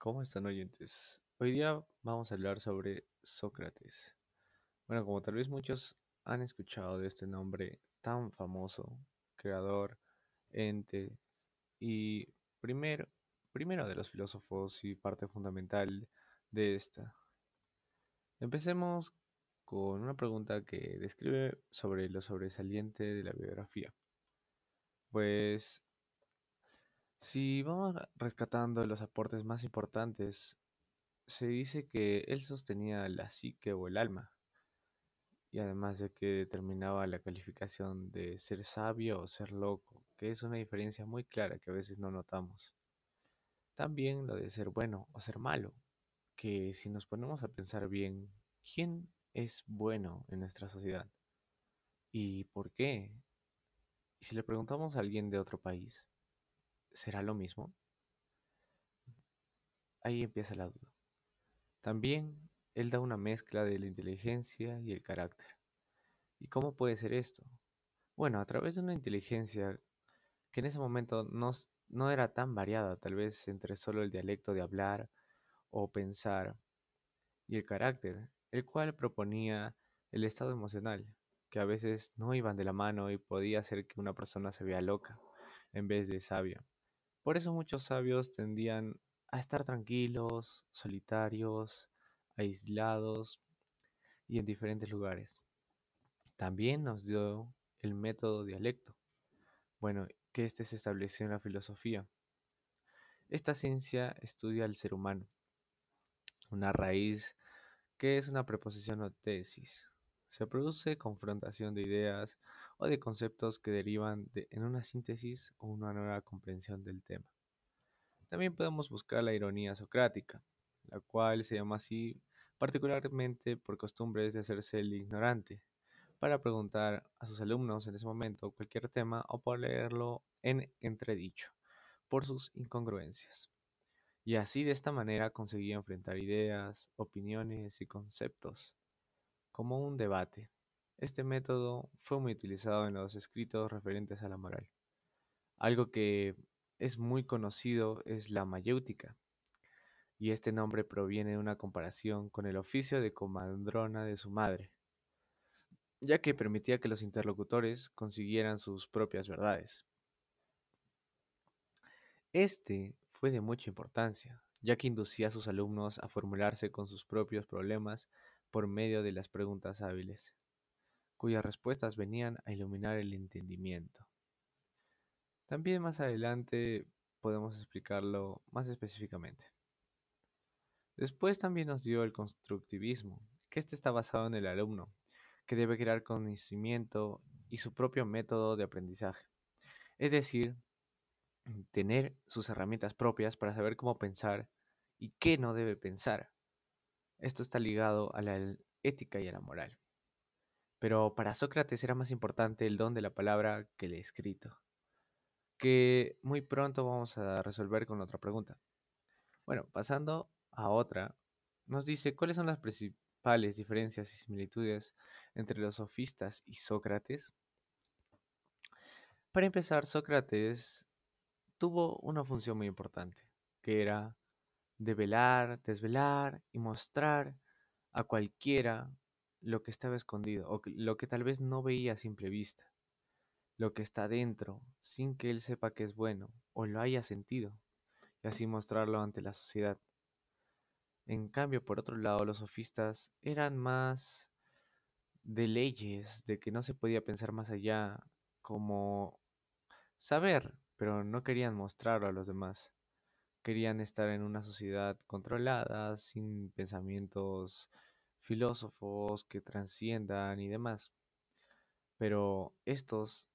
¿Cómo están oyentes? Hoy día vamos a hablar sobre Sócrates. Bueno, como tal vez muchos han escuchado de este nombre tan famoso, creador, ente y primer, primero de los filósofos y parte fundamental de esta. Empecemos con una pregunta que describe sobre lo sobresaliente de la biografía. Pues si vamos rescatando los aportes más importantes, se dice que él sostenía la psique o el alma, y además de que determinaba la calificación de ser sabio o ser loco, que es una diferencia muy clara que a veces no notamos. También lo de ser bueno o ser malo, que si nos ponemos a pensar bien, ¿quién es bueno en nuestra sociedad? ¿Y por qué? Y si le preguntamos a alguien de otro país, ¿será lo mismo? Ahí empieza la duda. También él da una mezcla de la inteligencia y el carácter. ¿Y cómo puede ser esto? Bueno, a través de una inteligencia que en ese momento no, no era tan variada, tal vez entre solo el dialecto de hablar o pensar, y el carácter, el cual proponía el estado emocional, que a veces no iban de la mano y podía hacer que una persona se vea loca en vez de sabia. Por eso muchos sabios tendían a estar tranquilos, solitarios, aislados y en diferentes lugares. También nos dio el método dialecto. Bueno, que este se estableció en la filosofía. Esta ciencia estudia al ser humano, una raíz que es una preposición o tesis. Se produce confrontación de ideas o de conceptos que derivan de, en una síntesis o una nueva comprensión del tema. También podemos buscar la ironía socrática, la cual se llama así particularmente por costumbres de hacerse el ignorante, para preguntar a sus alumnos en ese momento cualquier tema o por leerlo en entredicho, por sus incongruencias. Y así de esta manera conseguía enfrentar ideas, opiniones y conceptos, como un debate. Este método fue muy utilizado en los escritos referentes a la moral. Algo que es muy conocido es la mayéutica, y este nombre proviene de una comparación con el oficio de comadrona de su madre, ya que permitía que los interlocutores consiguieran sus propias verdades. Este fue de mucha importancia, ya que inducía a sus alumnos a formularse con sus propios problemas por medio de las preguntas hábiles, cuyas respuestas venían a iluminar el entendimiento. También más adelante podemos explicarlo más específicamente. Después también nos dio el constructivismo, que este está basado en el alumno, que debe crear conocimiento y su propio método de aprendizaje. Es decir, tener sus herramientas propias para saber cómo pensar y qué no debe pensar. Esto está ligado a la ética y a la moral. Pero para Sócrates era más importante el don de la palabra que el escrito que muy pronto vamos a resolver con otra pregunta. Bueno, pasando a otra, nos dice cuáles son las principales diferencias y similitudes entre los sofistas y Sócrates. Para empezar, Sócrates tuvo una función muy importante, que era develar, desvelar y mostrar a cualquiera lo que estaba escondido o lo que tal vez no veía a simple vista lo que está dentro, sin que él sepa que es bueno o lo haya sentido, y así mostrarlo ante la sociedad. En cambio, por otro lado, los sofistas eran más de leyes, de que no se podía pensar más allá, como saber, pero no querían mostrarlo a los demás. Querían estar en una sociedad controlada, sin pensamientos filósofos que trasciendan y demás. Pero estos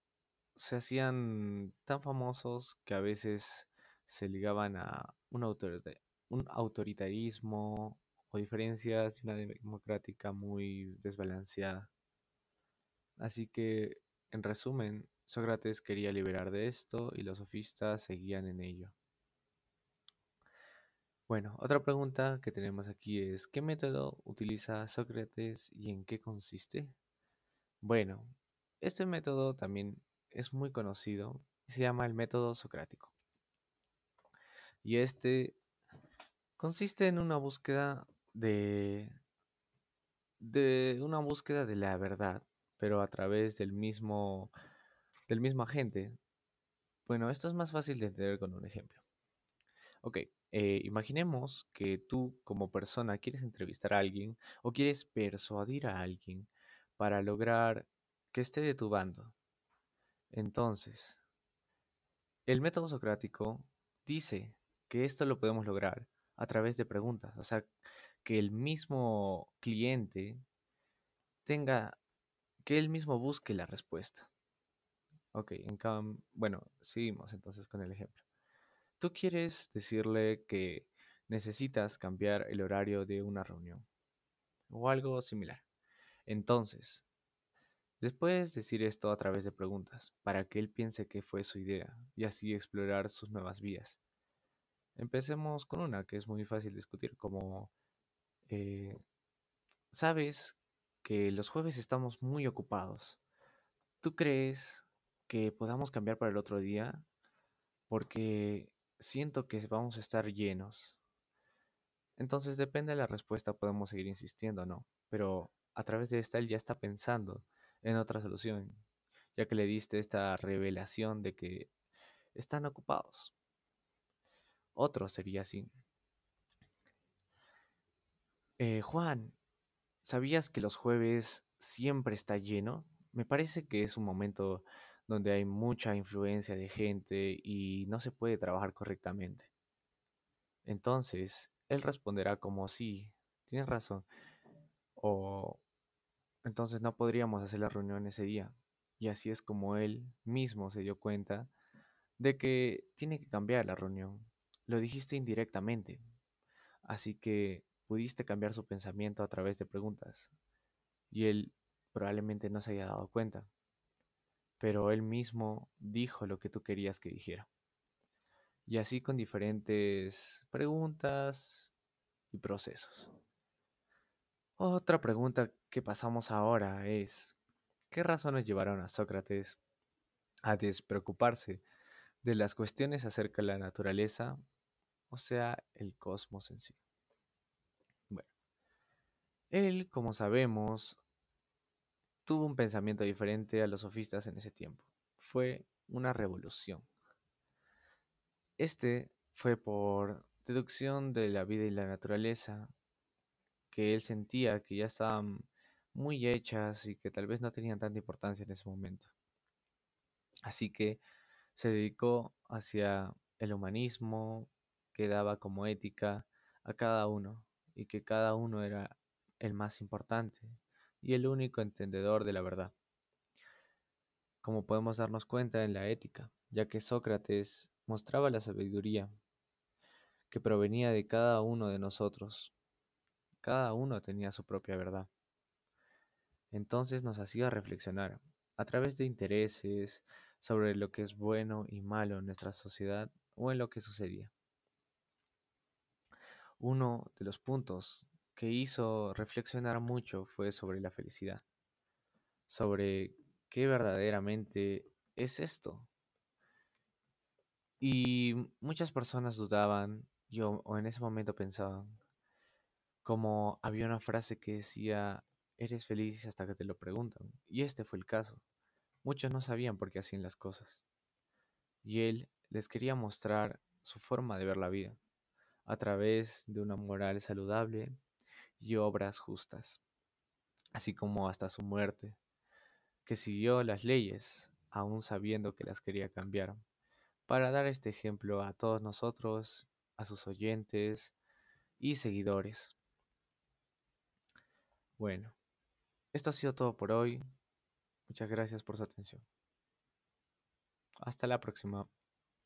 se hacían tan famosos que a veces se ligaban a un, un autoritarismo o diferencias y una democrática muy desbalanceada. Así que, en resumen, Sócrates quería liberar de esto y los sofistas seguían en ello. Bueno, otra pregunta que tenemos aquí es, ¿qué método utiliza Sócrates y en qué consiste? Bueno, este método también es muy conocido y se llama el método socrático. Y este Consiste en una búsqueda de, de una búsqueda de la verdad, pero a través del mismo, del mismo agente. Bueno, esto es más fácil de entender con un ejemplo. Ok, eh, imaginemos que tú como persona quieres entrevistar a alguien o quieres persuadir a alguien para lograr que esté de tu bando. Entonces, el método socrático dice que esto lo podemos lograr a través de preguntas, o sea, que el mismo cliente tenga, que él mismo busque la respuesta. Ok, en cam bueno, seguimos entonces con el ejemplo. Tú quieres decirle que necesitas cambiar el horario de una reunión o algo similar. Entonces, les puedes decir esto a través de preguntas para que él piense que fue su idea y así explorar sus nuevas vías. Empecemos con una que es muy fácil discutir, como eh, sabes que los jueves estamos muy ocupados. ¿Tú crees que podamos cambiar para el otro día? Porque siento que vamos a estar llenos. Entonces depende de la respuesta, podemos seguir insistiendo no. Pero a través de esta él ya está pensando en otra solución, ya que le diste esta revelación de que están ocupados. Otro sería así. Eh, Juan, ¿sabías que los jueves siempre está lleno? Me parece que es un momento donde hay mucha influencia de gente y no se puede trabajar correctamente. Entonces, él responderá como sí, tienes razón. O entonces no podríamos hacer la reunión ese día. Y así es como él mismo se dio cuenta de que tiene que cambiar la reunión. Lo dijiste indirectamente. Así que pudiste cambiar su pensamiento a través de preguntas. Y él probablemente no se haya dado cuenta. Pero él mismo dijo lo que tú querías que dijera. Y así con diferentes preguntas y procesos. Otra pregunta que pasamos ahora es, ¿qué razones llevaron a Sócrates a despreocuparse de las cuestiones acerca de la naturaleza, o sea, el cosmos en sí? Bueno, él, como sabemos, tuvo un pensamiento diferente a los sofistas en ese tiempo. Fue una revolución. Este fue por deducción de la vida y la naturaleza que él sentía que ya estaban muy hechas y que tal vez no tenían tanta importancia en ese momento. Así que se dedicó hacia el humanismo que daba como ética a cada uno y que cada uno era el más importante y el único entendedor de la verdad. Como podemos darnos cuenta en la ética, ya que Sócrates mostraba la sabiduría que provenía de cada uno de nosotros cada uno tenía su propia verdad. Entonces nos hacía reflexionar a través de intereses sobre lo que es bueno y malo en nuestra sociedad o en lo que sucedía. Uno de los puntos que hizo reflexionar mucho fue sobre la felicidad, sobre qué verdaderamente es esto. Y muchas personas dudaban, yo o en ese momento pensaban, como había una frase que decía, eres feliz hasta que te lo preguntan. Y este fue el caso. Muchos no sabían por qué hacían las cosas. Y él les quería mostrar su forma de ver la vida, a través de una moral saludable y obras justas, así como hasta su muerte, que siguió las leyes, aún sabiendo que las quería cambiar, para dar este ejemplo a todos nosotros, a sus oyentes y seguidores. Bueno, esto ha sido todo por hoy. Muchas gracias por su atención. Hasta la próxima.